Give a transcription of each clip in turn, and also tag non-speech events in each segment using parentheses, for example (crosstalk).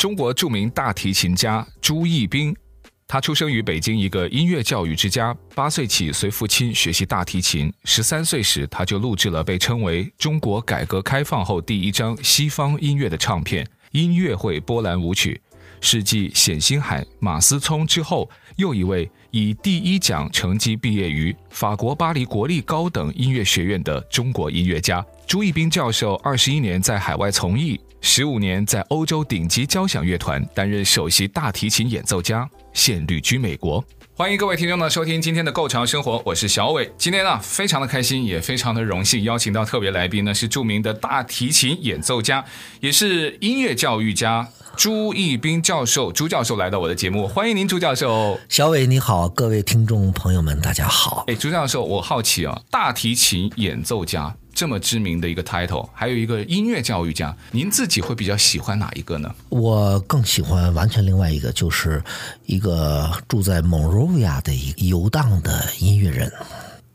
中国著名大提琴家朱义彬，他出生于北京一个音乐教育之家，八岁起随父亲学习大提琴。十三岁时，他就录制了被称为中国改革开放后第一张西方音乐的唱片《音乐会波兰舞曲》，是继冼星海、马思聪之后又一位以第一奖成绩毕业于法国巴黎国立高等音乐学院的中国音乐家。朱义斌教授二十一年在海外从艺。十五年在欧洲顶级交响乐团担任首席大提琴演奏家，现旅居美国。欢迎各位听众呢收听今天的《Go 潮生活》，我是小伟。今天呢非常的开心，也非常的荣幸，邀请到特别来宾呢是著名的大提琴演奏家，也是音乐教育家朱义斌教授。朱教授来到我的节目，欢迎您，朱教授。小伟你好，各位听众朋友们，大家好。哎，朱教授，我好奇啊，大提琴演奏家。这么知名的一个 title，还有一个音乐教育家，您自己会比较喜欢哪一个呢？我更喜欢完全另外一个，就是一个住在蒙罗维亚的一个游荡的音乐人，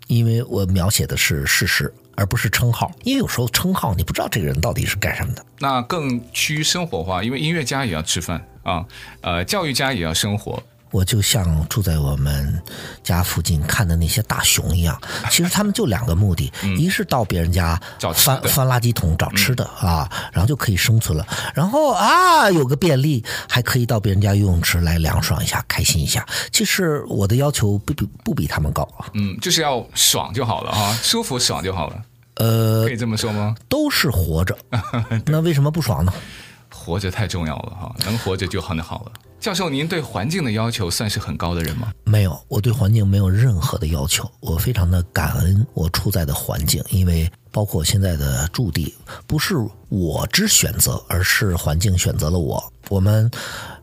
因为我描写的是事实，而不是称号。因为有时候称号你不知道这个人到底是干什么的。那更趋于生活化，因为音乐家也要吃饭啊，呃，教育家也要生活。我就像住在我们家附近看的那些大熊一样，(laughs) 其实他们就两个目的：嗯、一是到别人家翻翻垃圾桶找吃的、嗯、啊，然后就可以生存了；然后啊，有个便利，还可以到别人家游泳池来凉爽一下、开心一下。其实我的要求不比不比他们高啊，嗯，就是要爽就好了哈，舒服爽就好了。呃，可以这么说吗？都是活着，(laughs) 那为什么不爽呢？活着太重要了哈，能活着就很好了。教授，您对环境的要求算是很高的人吗？没有，我对环境没有任何的要求。我非常的感恩我处在的环境，因为包括我现在的驻地，不是我之选择，而是环境选择了我。我们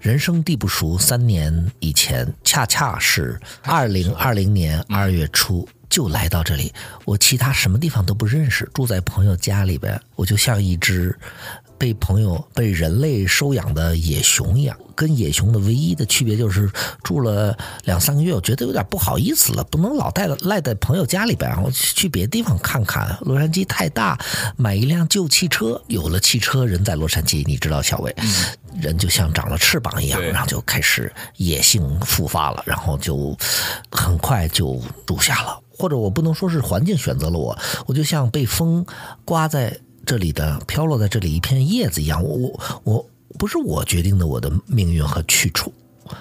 人生地不熟，三年以前，恰恰是 (laughs) 二零二零年二月初就来到这里。我其他什么地方都不认识，住在朋友家里边，我就像一只。被朋友被人类收养的野熊一样，跟野熊的唯一的区别就是住了两三个月，我觉得有点不好意思了，不能老带赖在朋友家里边，我去别的地方看看。洛杉矶太大，买一辆旧汽车。有了汽车，人在洛杉矶，你知道小伟，人就像长了翅膀一样，然后就开始野性复发了，然后就很快就住下了。或者我不能说是环境选择了我，我就像被风刮在。这里的飘落在这里一片叶子一样，我我我不是我决定的我的命运和去处，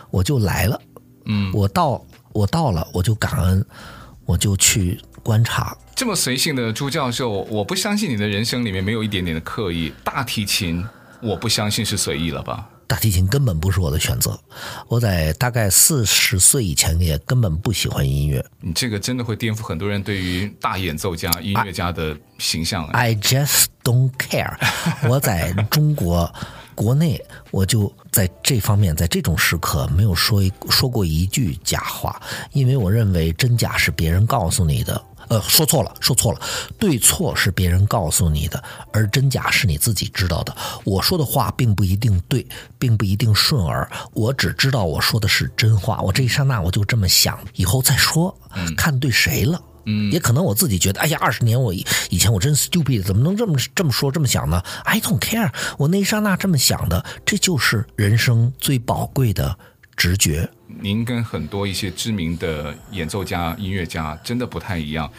我就来了，嗯，我到我到了，我就感恩，我就去观察。这么随性的朱教授，我不相信你的人生里面没有一点点的刻意。大提琴，我不相信是随意了吧？大提琴根本不是我的选择，我在大概四十岁以前也根本不喜欢音乐。你这个真的会颠覆很多人对于大演奏家、音乐家的形象。I, I just don't care。我在中国国内，我就在这方面，在这种时刻没有说说过一句假话，因为我认为真假是别人告诉你的。呃，说错了，说错了，对错是别人告诉你的，而真假是你自己知道的。我说的话并不一定对，并不一定顺耳，我只知道我说的是真话。我这一刹那我就这么想，以后再说，看对谁了。嗯，也可能我自己觉得，哎呀，二十年我以以前我真 stupid，怎么能这么这么说这么想呢？I don't care，我那一刹那这么想的，这就是人生最宝贵的直觉。您跟很多一些知名的演奏家、音乐家真的不太一样。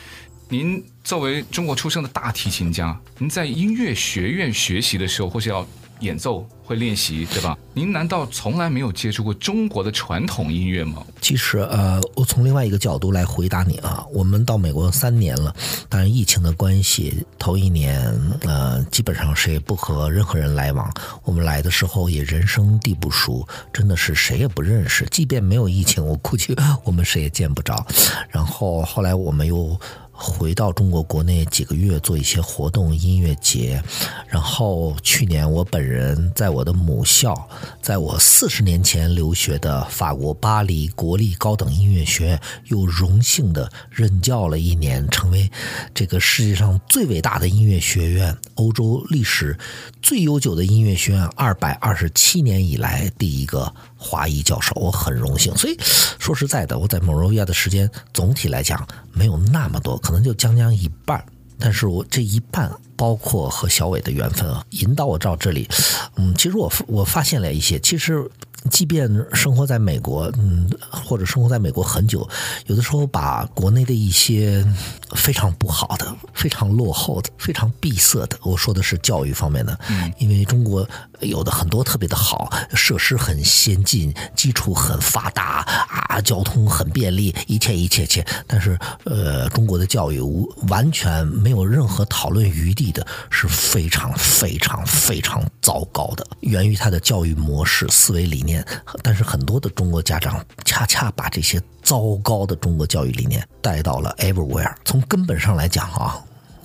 您作为中国出生的大提琴家，您在音乐学院学习的时候，或是要演奏会练习，对吧？您难道从来没有接触过中国的传统音乐吗？其实，呃，我从另外一个角度来回答你啊。我们到美国三年了，当然疫情的关系，头一年，呃，基本上谁也不和任何人来往。我们来的时候也人生地不熟，真的是谁也不认识。即便没有疫情，我估计我们谁也见不着。然后后来我们又。回到中国国内几个月做一些活动、音乐节，然后去年我本人在我的母校，在我四十年前留学的法国巴黎国立高等音乐学院，又荣幸的任教了一年，成为这个世界上最伟大的音乐学院、欧洲历史最悠久的音乐学院，二百二十七年以来第一个华裔教授，我很荣幸。所以说实在的，我在蒙罗维亚的时间总体来讲没有那么多，可能就将将一半。但是我这一半，包括和小伟的缘分啊，引导我到这里。嗯，其实我我发现了一些，其实。即便生活在美国，嗯，或者生活在美国很久，有的时候把国内的一些非常不好的、非常落后的、非常闭塞的，我说的是教育方面的，嗯，因为中国有的很多特别的好，设施很先进，基础很发达啊，交通很便利，一切一切切，但是呃，中国的教育无完全没有任何讨论余地的，是非常非常非常糟糕的，源于他的教育模式、思维理念。但是很多的中国家长恰恰把这些糟糕的中国教育理念带到了 everywhere。从根本上来讲啊，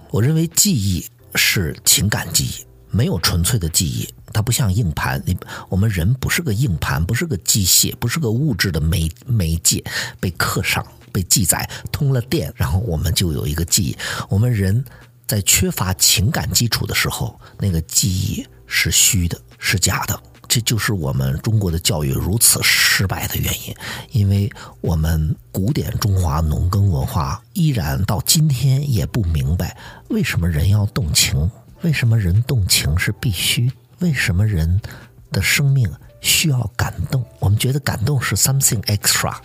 我认为记忆是情感记忆，没有纯粹的记忆。它不像硬盘，你我们人不是个硬盘，不是个机械，不是个物质的媒媒介，被刻上、被记载、通了电，然后我们就有一个记忆。我们人在缺乏情感基础的时候，那个记忆是虚的，是假的。这就是我们中国的教育如此失败的原因，因为我们古典中华农耕文化依然到今天也不明白为什么人要动情，为什么人动情是必须，为什么人的生命需要感动？我们觉得感动是 something extra，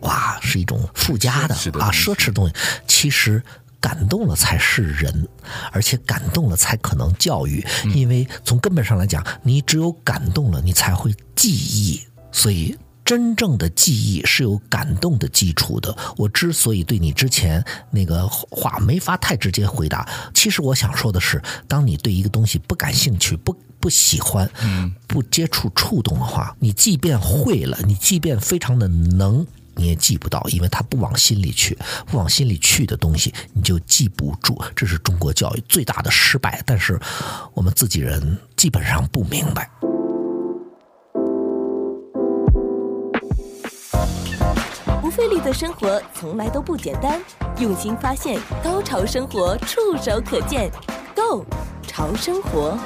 哇，是一种附加的啊奢侈的东西，其实。感动了才是人，而且感动了才可能教育。因为从根本上来讲，你只有感动了，你才会记忆。所以，真正的记忆是有感动的基础的。我之所以对你之前那个话没法太直接回答，其实我想说的是，当你对一个东西不感兴趣、不不喜欢、不接触、触动的话，你即便会了，你即便非常的能。你也记不到，因为他不往心里去，不往心里去的东西，你就记不住。这是中国教育最大的失败，但是我们自己人基本上不明白。不费力的生活从来都不简单，用心发现，高潮生活触手可见，Go 潮生活。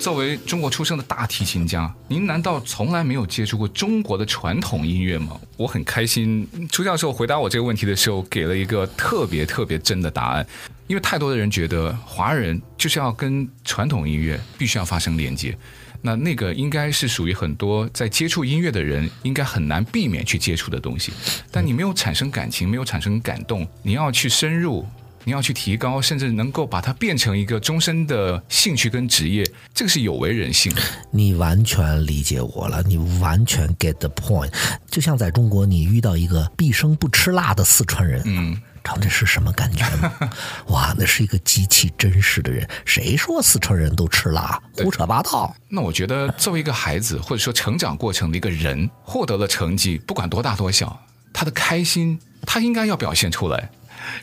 作为中国出生的大提琴家，您难道从来没有接触过中国的传统音乐吗？我很开心，朱教授回答我这个问题的时候，给了一个特别特别真的答案。因为太多的人觉得华人就是要跟传统音乐必须要发生连接，那那个应该是属于很多在接触音乐的人应该很难避免去接触的东西。但你没有产生感情，没有产生感动，你要去深入。你要去提高，甚至能够把它变成一个终身的兴趣跟职业，这个是有违人性的。你完全理解我了，你完全 get the point。就像在中国，你遇到一个毕生不吃辣的四川人，嗯，知道这是什么感觉吗？(laughs) 哇，那是一个极其真实的人。谁说四川人都吃辣？胡扯八道。那我觉得，作为一个孩子，或者说成长过程的一个人，获得了成绩，不管多大多小，他的开心，他应该要表现出来。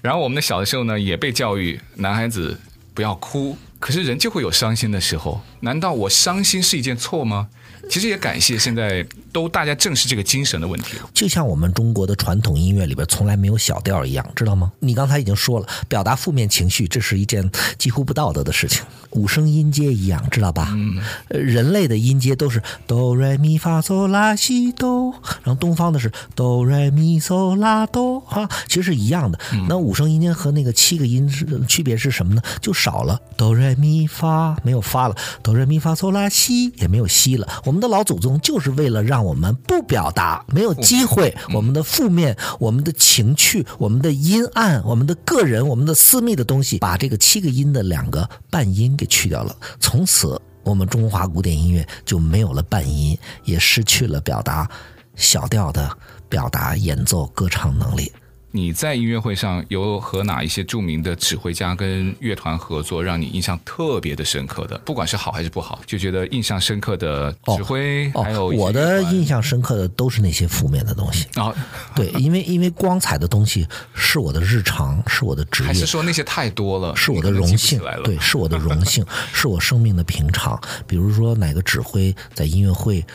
然后我们的小的时候呢，也被教育男孩子不要哭，可是人就会有伤心的时候。难道我伤心是一件错吗？其实也感谢现在都大家正视这个精神的问题。就像我们中国的传统音乐里边从来没有小调一样，知道吗？你刚才已经说了，表达负面情绪这是一件几乎不道德的事情。五声音阶一样，知道吧？嗯，人类的音阶都是哆来咪发嗦拉西哆，然后东方的是哆来咪嗦拉哆，哈，其实是一样的。那五声音阶和那个七个音是区别是什么呢？就少了哆来咪发，没有发了，哆来咪发嗦拉西也没有西了。我们的老祖宗就是为了让我们不表达，没有机会，我们的负面、我们的情趣、我们的阴暗、我们的个人、我们的私密的东西，把这个七个音的两个半音给去掉了。从此，我们中华古典音乐就没有了半音，也失去了表达小调的表达、演奏、歌唱能力。你在音乐会上有和哪一些著名的指挥家跟乐团合作，让你印象特别的深刻的？不管是好还是不好，就觉得印象深刻的指挥，哦、还有我的印象深刻的都是那些负面的东西啊。哦、对，因为因为光彩的东西是我的日常，是我的职业。还是说那些太多了？是我的荣幸，对，是我的荣幸，(laughs) 是我生命的平常。比如说哪个指挥在音乐会，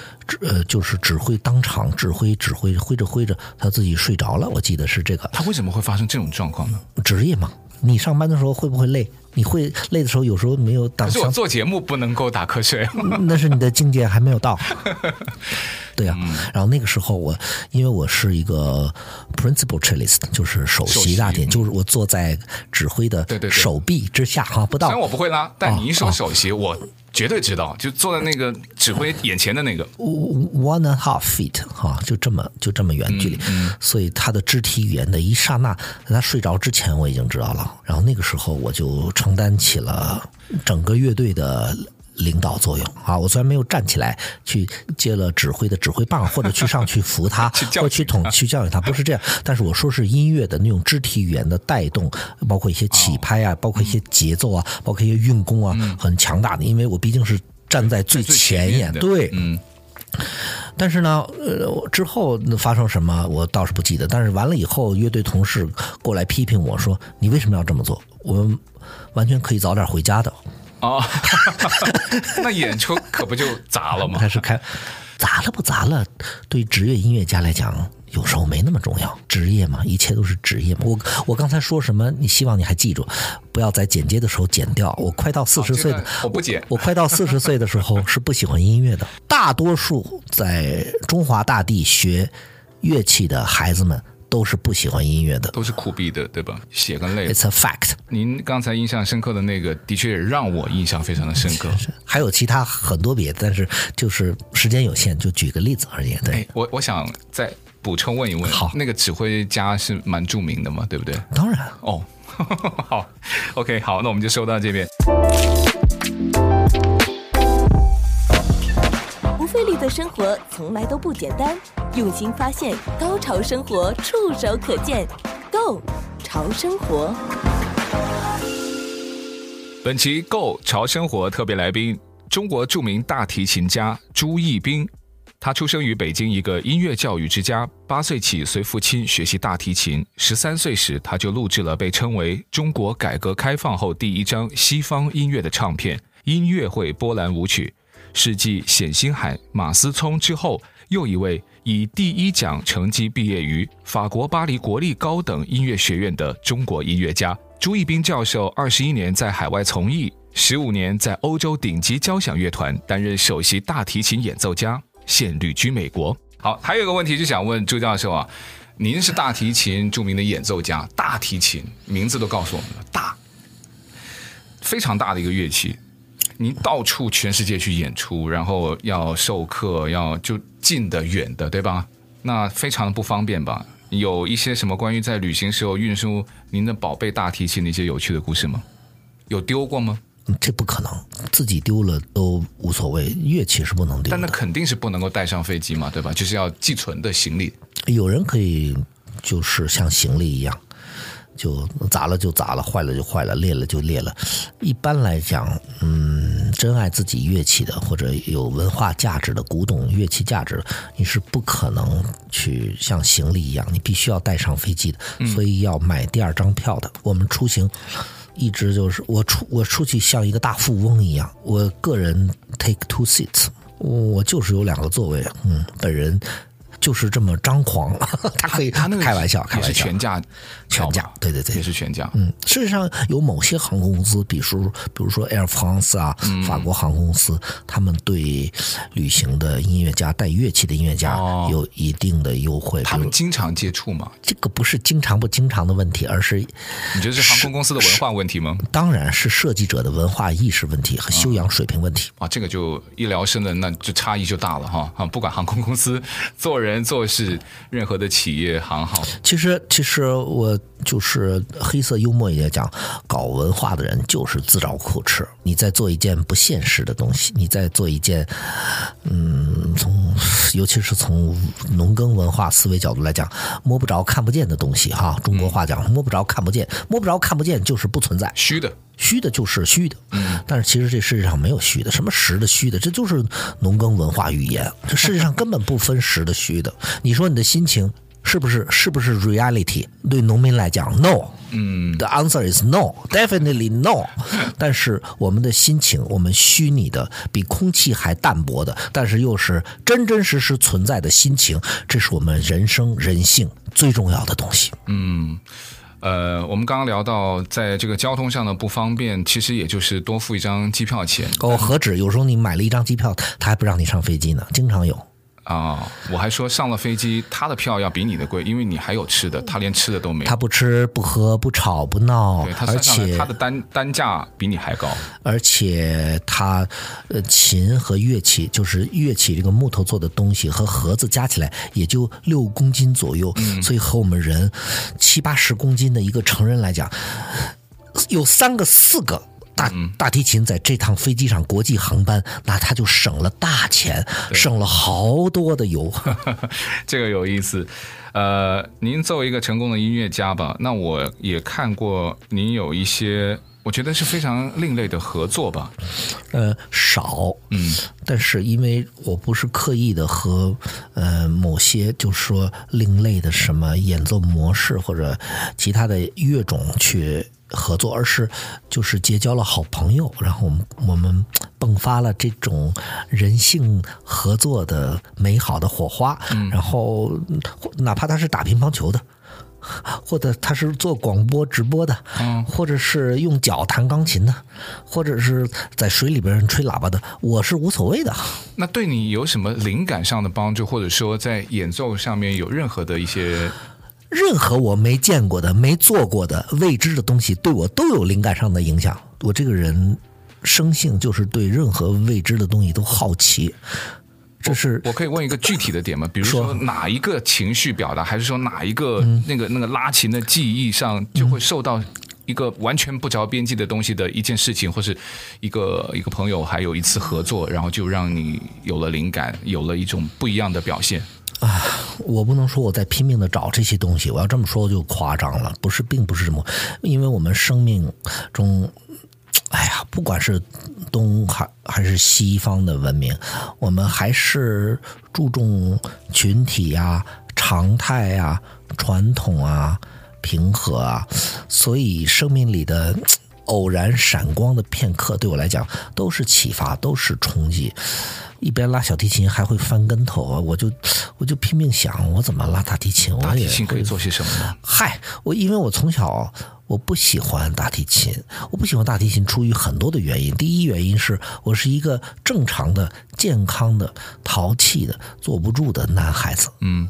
呃，就是指挥当场指挥指挥，挥着挥着他自己睡着了，我记得是这个。他为什么会发生这种状况呢？职业嘛，你上班的时候会不会累？你会累的时候，有时候没有打。可是我做节目不能够打瞌睡。那是你的境界还没有到。(laughs) 对呀、啊，嗯、然后那个时候我，因为我是一个 principal cellist，就是首席大提，嗯、就是我坐在指挥的手臂之下哈，不到。虽然我不会拉，但你一说首席，哦、我绝对知道，就坐在那个指挥眼前的那个 one and half feet 哈，就这么就这么远距离，嗯嗯、所以他的肢体语言的一刹那，在他睡着之前我已经知道了，然后那个时候我就承担起了整个乐队的。领导作用啊！我虽然没有站起来去接了指挥的指挥棒，或者去上去扶他，(laughs) 或者去统去教育他，不是这样。但是我说是音乐的那种肢体语言的带动，包括一些起拍啊，包括一些节奏啊，包括一些运功啊，很强大的。因为我毕竟是站在最前沿，对，嗯。但是呢，呃，之后发生什么我倒是不记得。但是完了以后，乐队同事过来批评我说：“你为什么要这么做？我们完全可以早点回家的。”哦，(laughs) 那演出可不就砸了吗？还 (laughs) 是开砸了不砸了？对职业音乐家来讲，有时候没那么重要。职业嘛，一切都是职业嘛。我我刚才说什么？你希望你还记住，不要在剪接的时候剪掉。我快到四十岁的，我不剪。我快到四十岁的时候 (laughs) 是不喜欢音乐的。大多数在中华大地学乐器的孩子们。都是不喜欢音乐的，都是苦逼的，对吧？血跟泪。It's a fact。您刚才印象深刻的那个，的确也让我印象非常的深刻。还有其他很多别的，但是就是时间有限，就举个例子而已。对，我我想再补充问一问，好，那个指挥家是蛮著名的嘛，对不对？当然。哦，(laughs) 好，OK，好，那我们就收到这边。不费力的生活从来都不简单。用心发现，高潮生活触手可见 Go 潮生活。本期 Go 潮生活特别来宾，中国著名大提琴家朱义彬。他出生于北京一个音乐教育之家，八岁起随父亲学习大提琴。十三岁时，他就录制了被称为中国改革开放后第一张西方音乐的唱片《音乐会波兰舞曲》，是继冼星海、马思聪之后又一位。以第一奖成绩毕业于法国巴黎国立高等音乐学院的中国音乐家朱义彬教授，二十一年在海外从艺，十五年在欧洲顶级交响乐团担任首席大提琴演奏家，现旅居美国。好，还有一个问题就想问朱教授啊，您是大提琴著名的演奏家，大提琴名字都告诉我们了，大，非常大的一个乐器。您到处全世界去演出，然后要授课，要就近的远的，对吧？那非常的不方便吧？有一些什么关于在旅行时候运输您的宝贝大提琴的一些有趣的故事吗？有丢过吗？这不可能，自己丢了都无所谓，乐器是不能丢的。但那肯定是不能够带上飞机嘛，对吧？就是要寄存的行李。有人可以，就是像行李一样。就砸了就砸了，坏了就坏了，裂了就裂了。一般来讲，嗯，珍爱自己乐器的或者有文化价值的古董乐器价值，你是不可能去像行李一样，你必须要带上飞机的，所以要买第二张票的。我们出行一直就是我出我出去像一个大富翁一样，我个人 take two seats，我就是有两个座位，嗯，本人。就是这么张狂，(laughs) 他可以他那个开玩笑，开玩笑，全价，全价，对对对，也是全价。嗯，事实上有某些航空公司，比如比如说 Air France 啊，嗯、法国航空公司，他们对旅行的音乐家带乐器的音乐家有一定的优惠。哦、他们经常接触吗？这个不是经常不经常的问题，而是你觉得是航空公司的文化问题吗？当然是设计者的文化意识问题和修养水平问题。啊，这个就一聊深的那就差异就大了哈啊！不管航空公司做人。人做事，任何的企业行号。其实，其实我就是黑色幽默一点讲，搞文化的人就是自找苦吃。你在做一件不现实的东西，你在做一件，嗯，从尤其是从农耕文化思维角度来讲，摸不着、看不见的东西哈。中国话讲，摸不着、看不见，摸不着、看不见就是不存在，虚的。虚的就是虚的，但是其实这世界上没有虚的，什么实的虚的，这就是农耕文化语言。这世界上根本不分实的虚的。你说你的心情是不是是不是 reality？对农民来讲，no。嗯，the answer is no，definitely no。(laughs) 但是我们的心情，我们虚拟的比空气还淡薄的，但是又是真真实实存在的心情，这是我们人生人性最重要的东西。嗯。呃，我们刚刚聊到，在这个交通上的不方便，其实也就是多付一张机票钱。哦，何止？有时候你买了一张机票，他还不让你上飞机呢，经常有。啊、哦，我还说上了飞机，他的票要比你的贵，因为你还有吃的，他连吃的都没有。他不吃不喝不吵不闹，对，他而且他的单单价比你还高。而且他呃琴和乐器，就是乐器这个木头做的东西和盒子加起来也就六公斤左右，嗯、所以和我们人七八十公斤的一个成人来讲，有三个四个。大大提琴在这趟飞机上国际航班，那他就省了大钱，省了好多的油。(laughs) 这个有意思。呃，您作为一个成功的音乐家吧，那我也看过您有一些，我觉得是非常另类的合作吧。呃，少，嗯，但是因为我不是刻意的和呃某些就是说另类的什么演奏模式或者其他的乐种去。合作，而是就是结交了好朋友，然后我们我们迸发了这种人性合作的美好的火花。嗯，然后哪怕他是打乒乓球的，或者他是做广播直播的，嗯，或者是用脚弹钢琴的，或者是在水里边吹喇叭的，我是无所谓的。那对你有什么灵感上的帮助，或者说在演奏上面有任何的一些？任何我没见过的、没做过的、未知的东西，对我都有灵感上的影响。我这个人生性就是对任何未知的东西都好奇。这是我，可以问一个具体的点吗？比如说哪一个情绪表达，还是说哪一个那个那个拉琴的记忆上，就会受到一个完全不着边际的东西的一件事情，或是一个一个朋友，还有一次合作，然后就让你有了灵感，有了一种不一样的表现。啊，我不能说我在拼命的找这些东西，我要这么说就夸张了。不是，并不是这么，因为我们生命中，哎呀，不管是东还还是西方的文明，我们还是注重群体呀、常态呀、传统啊、平和啊，所以生命里的偶然闪光的片刻，对我来讲都是启发，都是冲击。一边拉小提琴还会翻跟头啊！我就我就拼命想，我怎么拉大提琴？大提琴可以做些什么呢？嗨，我因为我从小我不喜欢大提琴，我不喜欢大提琴出于很多的原因。第一原因是我是一个正常的、健康的、淘气的、坐不住的男孩子。嗯，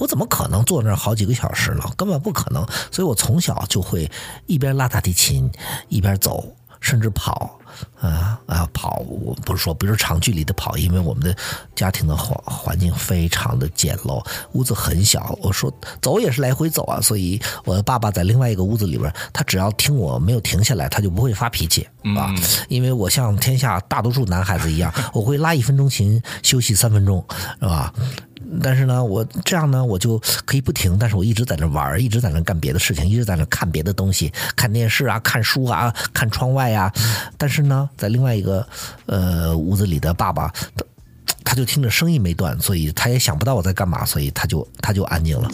我怎么可能坐那儿好几个小时呢？根本不可能。所以我从小就会一边拉大提琴一边走，甚至跑。啊啊跑！我不是说不是长距离的跑，因为我们的家庭的环环境非常的简陋，屋子很小。我说走也是来回走啊，所以我的爸爸在另外一个屋子里边，他只要听我没有停下来，他就不会发脾气啊。因为我像天下大多数男孩子一样，我会拉一分钟琴休息三分钟，是吧？但是呢，我这样呢，我就可以不停，但是我一直在那玩，一直在那干别的事情，一直在那看别的东西，看电视啊，看书啊，看窗外啊。但是呢，在另外一个呃屋子里的爸爸，他他就听着声音没断，所以他也想不到我在干嘛，所以他就他就安静了。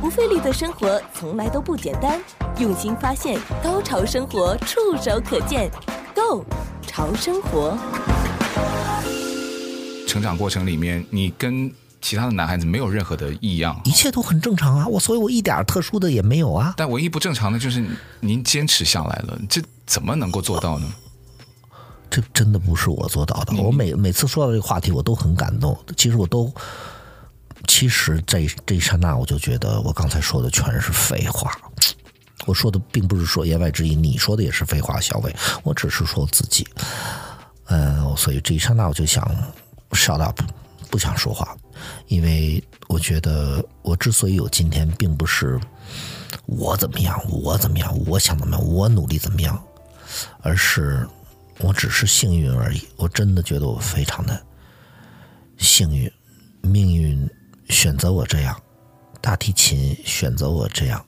不费力的生活从来都不简单，用心发现，高潮生活触手可见，Go。潮生活，成长过程里面，你跟其他的男孩子没有任何的异样，一切都很正常啊。我所以，我一点特殊的也没有啊。但唯一不正常的就是您坚持下来了，这怎么能够做到呢？这真的不是我做到的。我每每次说到这个话题，我都很感动。其实我都，其实这这一刹那，我就觉得我刚才说的全是废话。我说的并不是说言外之意，你说的也是废话，小伟。我只是说自己，嗯，所以这一刹那我就想 shut up，不想说话，因为我觉得我之所以有今天，并不是我怎么样，我怎么样，我想怎么样，我努力怎么样，而是我只是幸运而已。我真的觉得我非常的幸运，命运选择我这样，大提琴选择我这样，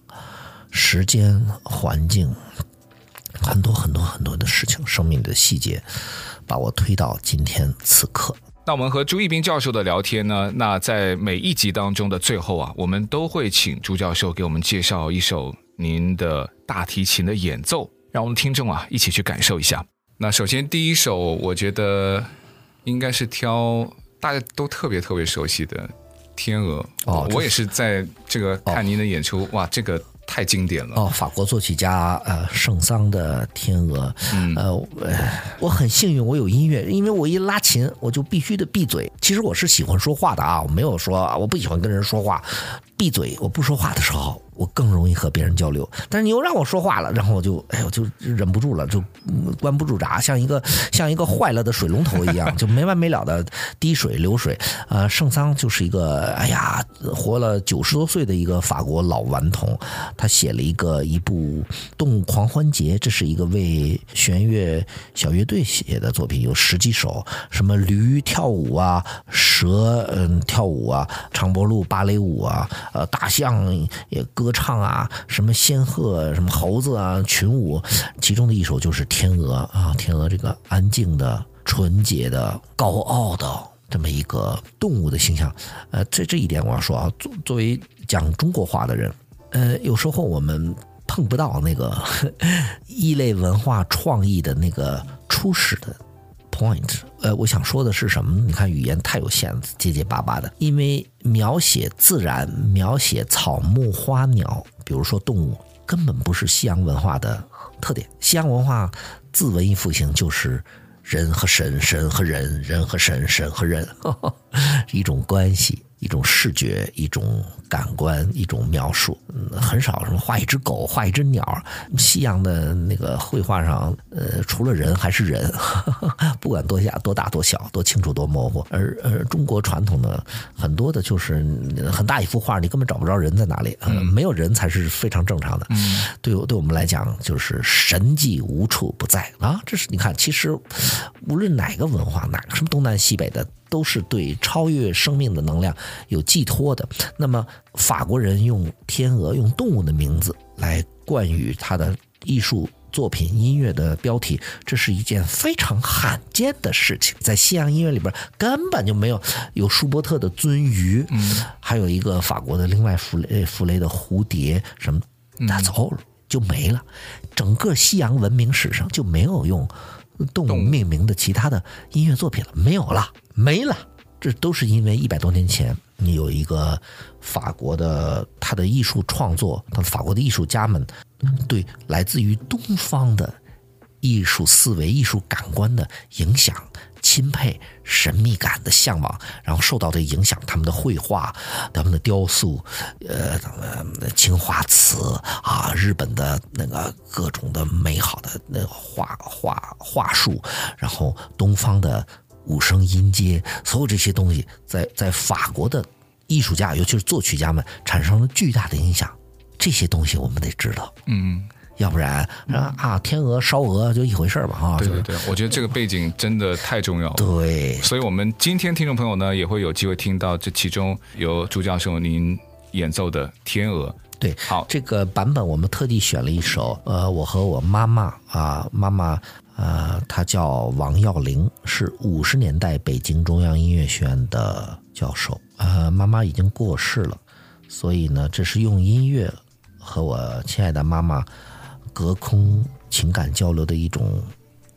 时间、环境。很多很多很多的事情，生命的细节，把我推到今天此刻。那我们和朱义斌教授的聊天呢？那在每一集当中的最后啊，我们都会请朱教授给我们介绍一首您的大提琴的演奏，让我们听众啊一起去感受一下。那首先第一首，我觉得应该是挑大家都特别特别熟悉的《天鹅》哦。我也是在这个看您的演出，哦、哇，这个。太经典了哦！法国作曲家呃圣桑的《天鹅》，嗯，呃，我很幸运，我有音乐，因为我一拉琴，我就必须得闭嘴。其实我是喜欢说话的啊，我没有说我不喜欢跟人说话。闭嘴！我不说话的时候，我更容易和别人交流。但是你又让我说话了，然后我就哎呦，就忍不住了，就关不住闸，(laughs) 像一个像一个坏了的水龙头一样，就没完没了的滴水流水。呃，圣桑就是一个哎呀，活了九十多岁的一个法国老顽童，他写了一个一部《动物狂欢节》，这是一个为弦乐小乐队写的作品，有十几首，什么驴跳舞啊，蛇嗯跳舞啊，长脖鹿芭蕾舞啊。呃，大象也歌唱啊，什么仙鹤，什么猴子啊，群舞。其中的一首就是《天鹅》啊，天鹅这个安静的、纯洁的、高傲的这么一个动物的形象。呃，这这一点我要说啊，作作为讲中国话的人，呃，有时候我们碰不到那个 (laughs) 异类文化创意的那个初始的。point，呃，我想说的是什么？你看，语言太有限了，结结巴巴的。因为描写自然、描写草木花鸟，比如说动物，根本不是西洋文化的特点。西洋文化自文艺复兴就是人和神，神和人，人和神，神和人，呵呵，一种关系。一种视觉，一种感官，一种描述，嗯，很少什么画一只狗，画一只鸟。西洋的那个绘画上，呃，除了人还是人，呵呵，不管多大多大多小，多清楚多模糊。而而中国传统的很多的就是很大一幅画，你根本找不着人在哪里，嗯，没有人才是非常正常的。嗯，对，对我们来讲，就是神迹无处不在啊。这是你看，其实无论哪个文化，哪个什么东南西北的。都是对超越生命的能量有寄托的。那么，法国人用天鹅、用动物的名字来冠以他的艺术作品、音乐的标题，这是一件非常罕见的事情。在西洋音乐里边根本就没有有舒伯特的鳟鱼，嗯，还有一个法国的另外弗雷弗雷的蝴蝶，什么，That's all 就没了。整个西洋文明史上就没有用。动物命名的其他的音乐作品了，没有了，没了。这都是因为一百多年前，你有一个法国的他的艺术创作，他的法国的艺术家们对来自于东方的艺术思维、艺术感官的影响。钦佩神秘感的向往，然后受到的影响，他们的绘画、他们的雕塑，呃，他们的青花瓷啊，日本的那个各种的美好的那个画画画术，然后东方的五声音阶，所有这些东西在在法国的艺术家，尤其是作曲家们产生了巨大的影响。这些东西我们得知道，嗯。要不然啊，天鹅烧鹅就一回事儿吧啊！对对对，我觉得这个背景真的太重要了。对，所以我们今天听众朋友呢也会有机会听到这其中由朱教授您演奏的《天鹅》。对，好，这个版本我们特地选了一首，呃，我和我妈妈啊，妈妈呃，他叫王耀玲，是五十年代北京中央音乐学院的教授，呃，妈妈已经过世了，所以呢，这是用音乐和我亲爱的妈妈。隔空情感交流的一种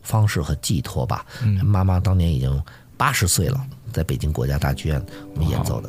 方式和寄托吧。嗯，妈妈当年已经八十岁了，在北京国家大剧院我们演奏的。